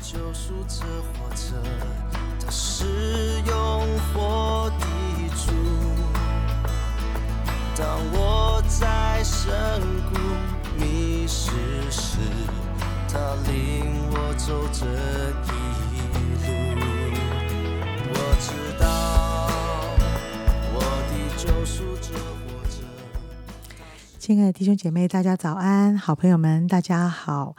救赎者活着，他是永活的主。当我在深谷迷失时，他领我走这一路。我知道我的救赎者活着。亲爱的弟兄姐妹，大家早安！好朋友们，大家好！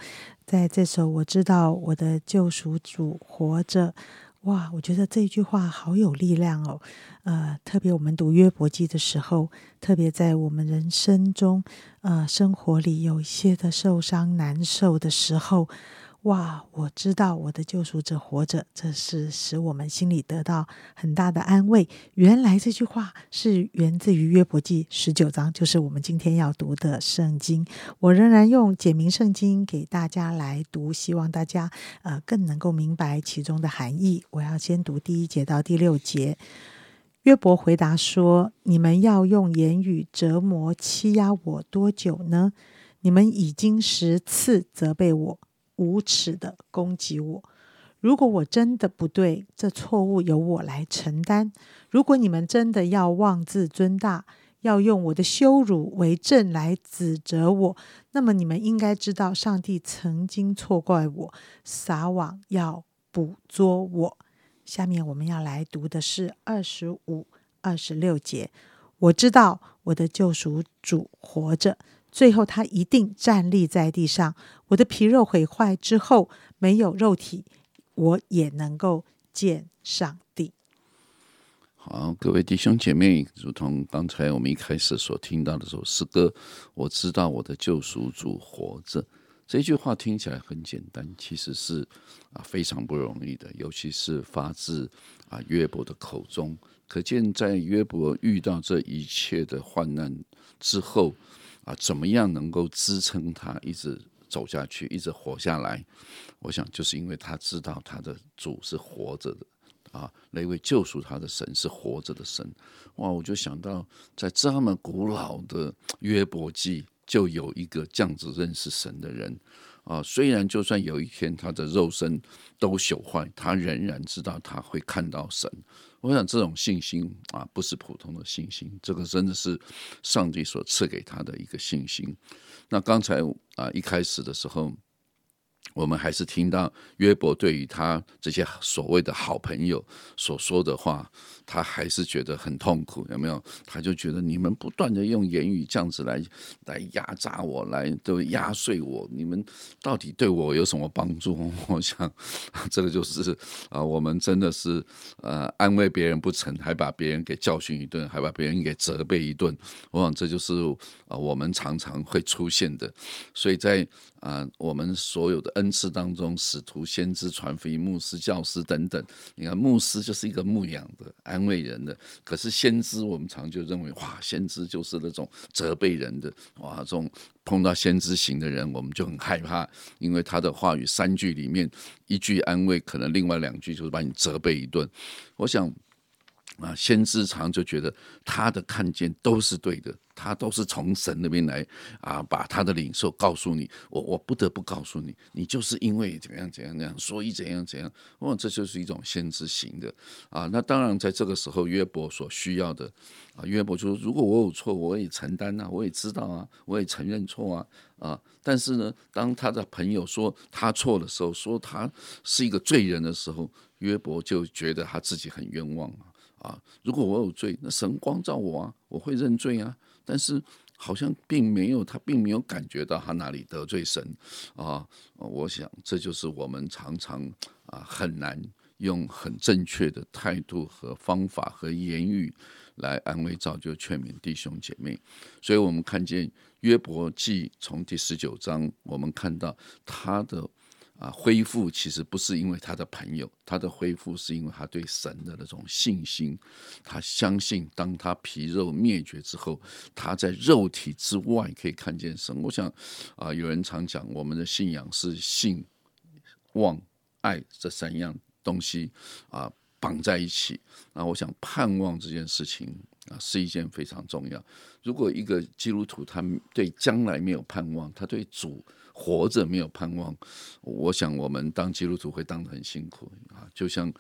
在这首我知道我的救赎主活着，哇，我觉得这句话好有力量哦。呃，特别我们读约伯记的时候，特别在我们人生中，呃，生活里有一些的受伤难受的时候。哇！我知道我的救赎者活着，这是使我们心里得到很大的安慰。原来这句话是源自于约伯记十九章，就是我们今天要读的圣经。我仍然用简明圣经给大家来读，希望大家呃更能够明白其中的含义。我要先读第一节到第六节。约伯回答说：“你们要用言语折磨欺压我多久呢？你们已经十次责备我。”无耻的攻击我！如果我真的不对，这错误由我来承担。如果你们真的要妄自尊大，要用我的羞辱为证来指责我，那么你们应该知道，上帝曾经错怪我，撒网要捕捉我。下面我们要来读的是二十五、二十六节。我知道我的救赎主活着。最后，他一定站立在地上。我的皮肉毁坏之后，没有肉体，我也能够见上帝。好，各位弟兄姐妹，如同刚才我们一开始所听到的这首诗歌，我知道我的救赎主活着。这句话听起来很简单，其实是啊非常不容易的，尤其是发自啊约伯的口中。可见，在约伯遇到这一切的患难之后。啊，怎么样能够支撑他一直走下去，一直活下来？我想，就是因为他知道他的主是活着的啊，那位救赎他的神是活着的神。哇，我就想到，在这么古老的约伯记，就有一个这样子认识神的人啊。虽然就算有一天他的肉身都朽坏，他仍然知道他会看到神。我想这种信心啊，不是普通的信心，这个真的是上帝所赐给他的一个信心。那刚才啊，一开始的时候。我们还是听到约伯对于他这些所谓的好朋友所说的话，他还是觉得很痛苦，有没有？他就觉得你们不断的用言语这样子来来压榨我，来都压碎我，你们到底对我有什么帮助？我想这个就是啊，我们真的是呃安慰别人不成，还把别人给教训一顿，还把别人给责备一顿。我想这就是啊我们常常会出现的，所以在。啊，我们所有的恩赐当中，使徒、先知、传福音、牧师、教师等等，你看牧师就是一个牧养的、安慰人的。可是先知，我们常就认为，哇，先知就是那种责备人的，哇，这种碰到先知型的人，我们就很害怕，因为他的话语三句里面一句安慰，可能另外两句就是把你责备一顿。我想。啊，先知常就觉得他的看见都是对的，他都是从神那边来啊，把他的领受告诉你。我我不得不告诉你，你就是因为怎样怎样怎样，所以怎样怎样。哦，这就是一种先知型的啊。那当然，在这个时候，约伯所需要的啊，约伯就说：如果我有错，我也承担啊，我也知道啊，我也承认错啊啊。但是呢，当他的朋友说他错的时候，说他是一个罪人的时候，约伯就觉得他自己很冤枉啊。啊，如果我有罪，那神光照我啊，我会认罪啊。但是好像并没有，他并没有感觉到他哪里得罪神啊。我想这就是我们常常啊很难用很正确的态度和方法和言语来安慰、造就、劝勉弟兄姐妹。所以我们看见约伯记从第十九章，我们看到他的。啊，恢复其实不是因为他的朋友，他的恢复是因为他对神的那种信心。他相信，当他皮肉灭绝之后，他在肉体之外可以看见神。我想，啊，有人常讲，我们的信仰是信、望、爱这三样东西啊绑在一起。那我想，盼望这件事情啊，是一件非常重要。如果一个基督徒他对将来没有盼望，他对主活着没有盼望，我想我们当基督徒会当得很辛苦啊。就像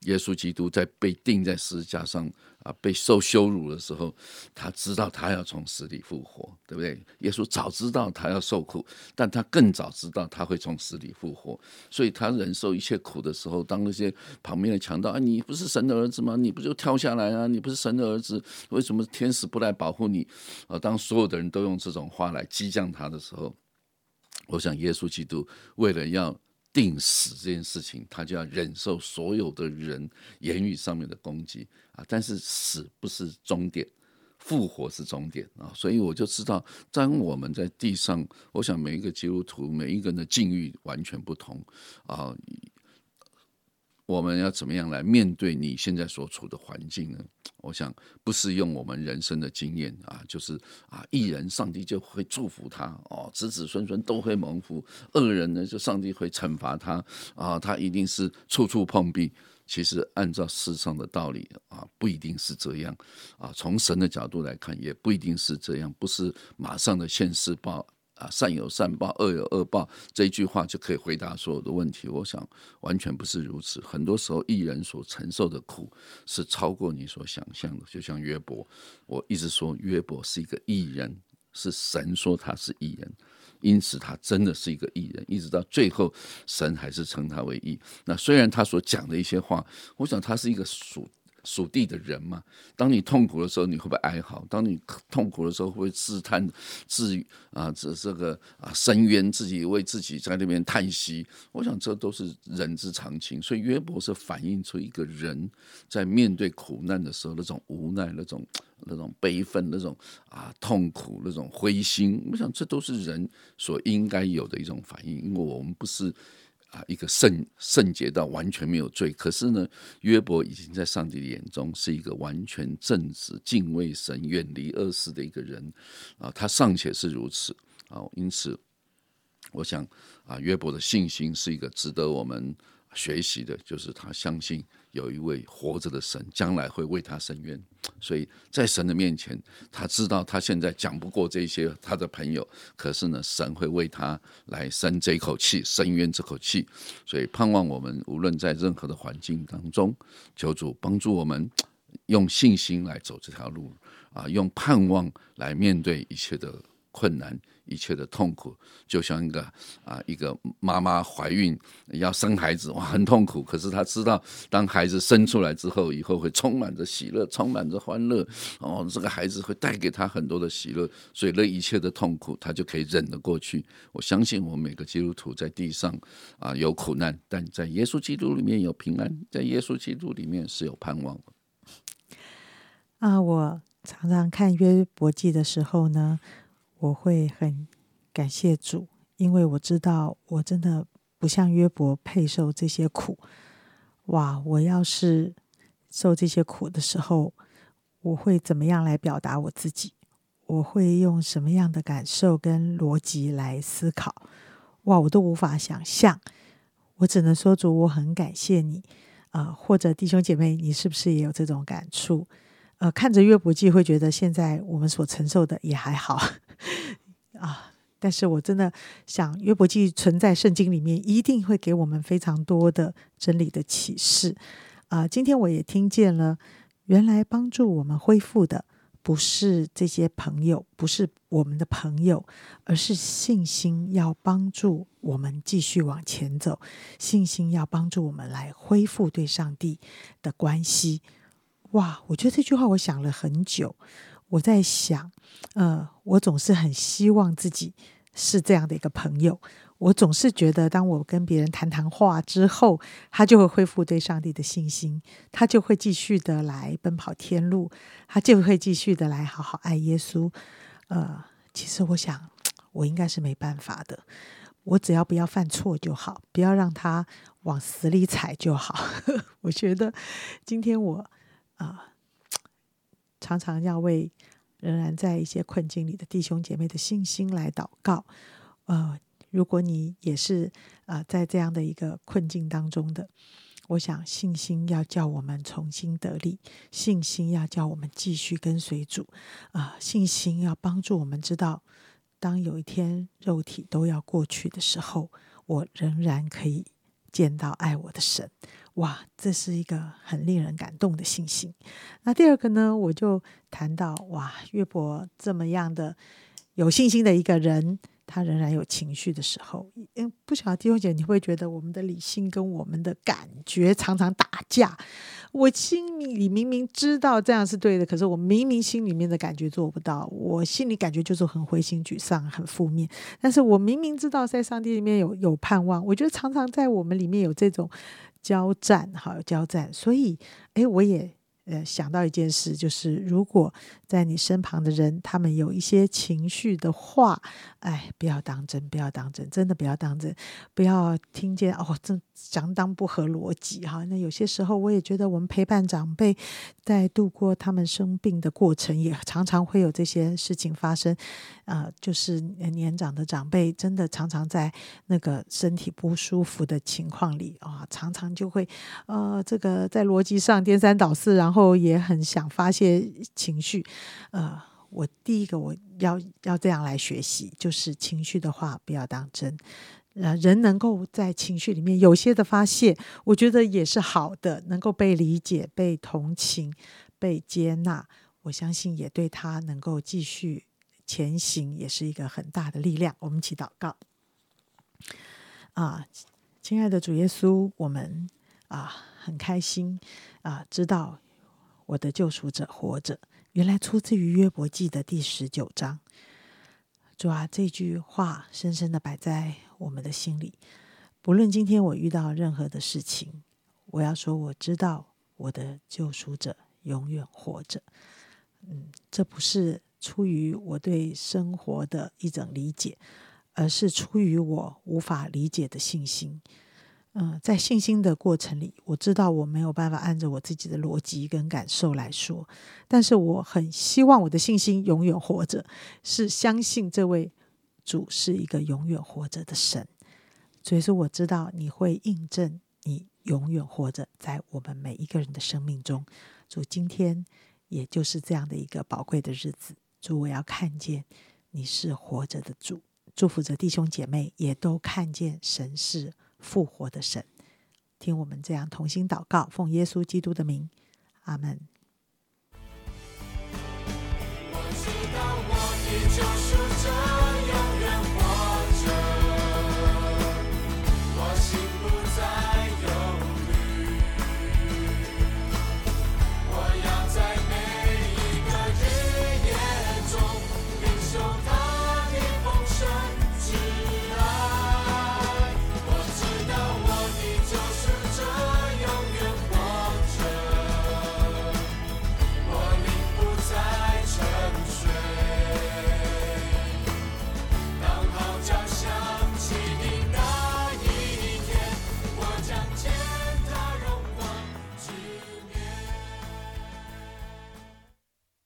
耶稣基督在被钉在十字架上啊，被受羞辱的时候，他知道他要从死里复活，对不对？耶稣早知道他要受苦，但他更早知道他会从死里复活，所以他忍受一切苦的时候，当那些旁边的强盗啊，你不是神的儿子吗？你不就跳下来啊？你不是神的儿子，为什么天使不来保护你？啊，当所有的人都用这种话来激将他的时候，我想耶稣基督为了要。定死这件事情，他就要忍受所有的人言语上面的攻击啊！但是死不是终点，复活是终点啊！所以我就知道，当我们在地上，我想每一个基督徒，每一个人的境遇完全不同啊。我们要怎么样来面对你现在所处的环境呢？我想不是用我们人生的经验啊，就是啊，一人上帝就会祝福他哦，子子孙孙都会蒙福；恶人呢，就上帝会惩罚他啊，他一定是处处碰壁。其实按照世上的道理啊，不一定是这样啊。从神的角度来看，也不一定是这样，不是马上的现世报。啊，善有善报，恶有恶报，这一句话就可以回答所有的问题。我想完全不是如此。很多时候，艺人所承受的苦是超过你所想象的。就像约伯，我一直说约伯是一个艺人，是神说他是艺人，因此他真的是一个艺人。一直到最后，神还是称他为义。那虽然他所讲的一些话，我想他是一个属。属地的人嘛，当你痛苦的时候，你会不会哀嚎？当你痛苦的时候，会不会自叹自啊？这这个啊，深渊自己为自己在那边叹息。我想这都是人之常情。所以约伯是反映出一个人在面对苦难的时候那种无奈、那种那种悲愤、那种啊痛苦、那种灰心。我想这都是人所应该有的一种反应，因为我们不是。啊，一个圣圣洁到完全没有罪，可是呢，约伯已经在上帝的眼中是一个完全正直、敬畏神、远离恶事的一个人啊，他尚且是如此啊，因此，我想啊，约伯的信心是一个值得我们学习的，就是他相信。有一位活着的神，将来会为他伸冤，所以在神的面前，他知道他现在讲不过这些他的朋友，可是呢，神会为他来生这口气，伸冤这口气，所以盼望我们无论在任何的环境当中，求主帮助我们用信心来走这条路啊，用盼望来面对一切的困难。一切的痛苦，就像一个啊，一个妈妈怀孕要生孩子，哇，很痛苦。可是她知道，当孩子生出来之后，以后会充满着喜乐，充满着欢乐。哦，这个孩子会带给她很多的喜乐，所以那一切的痛苦，她就可以忍得过去。我相信，我们每个基督徒在地上啊有苦难，但在耶稣基督里面有平安，在耶稣基督里面是有盼望的。啊，我常常看约伯记的时候呢。我会很感谢主，因为我知道我真的不像约伯配受这些苦。哇！我要是受这些苦的时候，我会怎么样来表达我自己？我会用什么样的感受跟逻辑来思考？哇！我都无法想象。我只能说主，我很感谢你啊！或者弟兄姐妹，你是不是也有这种感触？呃，看着约伯记，会觉得现在我们所承受的也还好 啊。但是我真的想，约伯记存在圣经里面，一定会给我们非常多的真理的启示啊。今天我也听见了，原来帮助我们恢复的不是这些朋友，不是我们的朋友，而是信心要帮助我们继续往前走，信心要帮助我们来恢复对上帝的关系。哇，我觉得这句话我想了很久。我在想，呃，我总是很希望自己是这样的一个朋友。我总是觉得，当我跟别人谈谈话之后，他就会恢复对上帝的信心，他就会继续的来奔跑天路，他就会继续的来好好爱耶稣。呃，其实我想，我应该是没办法的。我只要不要犯错就好，不要让他往死里踩就好。我觉得今天我。啊，常常要为仍然在一些困境里的弟兄姐妹的信心来祷告。呃，如果你也是啊，在这样的一个困境当中的，我想信心要叫我们重新得力，信心要叫我们继续跟随主啊，信心要帮助我们知道，当有一天肉体都要过去的时候，我仍然可以见到爱我的神。哇，这是一个很令人感动的信心。那第二个呢，我就谈到哇，约伯这么样的有信心的一个人。他仍然有情绪的时候，嗯，不晓得弟兄姐，你会觉得我们的理性跟我们的感觉常常打架。我心里明明知道这样是对的，可是我明明心里面的感觉做不到，我心里感觉就是很灰心沮丧、很负面。但是我明明知道在上帝里面有有盼望，我觉得常常在我们里面有这种交战，哈，交战。所以，哎，我也。呃，想到一件事，就是如果在你身旁的人，他们有一些情绪的话，哎，不要当真，不要当真，真的不要当真，不要听见哦，这相当不合逻辑哈。那有些时候，我也觉得我们陪伴长辈在度过他们生病的过程，也常常会有这些事情发生。啊，就是年长的长辈，真的常常在那个身体不舒服的情况里啊，常常就会呃，这个在逻辑上颠三倒四，然后也很想发泄情绪。呃，我第一个我要要这样来学习，就是情绪的话不要当真。呃，人能够在情绪里面有些的发泄，我觉得也是好的，能够被理解、被同情、被接纳，我相信也对他能够继续。前行也是一个很大的力量。我们一起祷告啊，亲爱的主耶稣，我们啊很开心啊，知道我的救赎者活着。原来出自于约伯记的第十九章。主啊，这句话深深的摆在我们的心里。不论今天我遇到任何的事情，我要说我知道我的救赎者永远活着。嗯，这不是。出于我对生活的一种理解，而是出于我无法理解的信心。嗯，在信心的过程里，我知道我没有办法按照我自己的逻辑跟感受来说，但是我很希望我的信心永远活着，是相信这位主是一个永远活着的神。所以说，我知道你会印证你永远活着在我们每一个人的生命中。主，今天也就是这样的一个宝贵的日子。主，我要看见你是活着的主，祝福着弟兄姐妹，也都看见神是复活的神。听我们这样同心祷告，奉耶稣基督的名，阿门。我知道我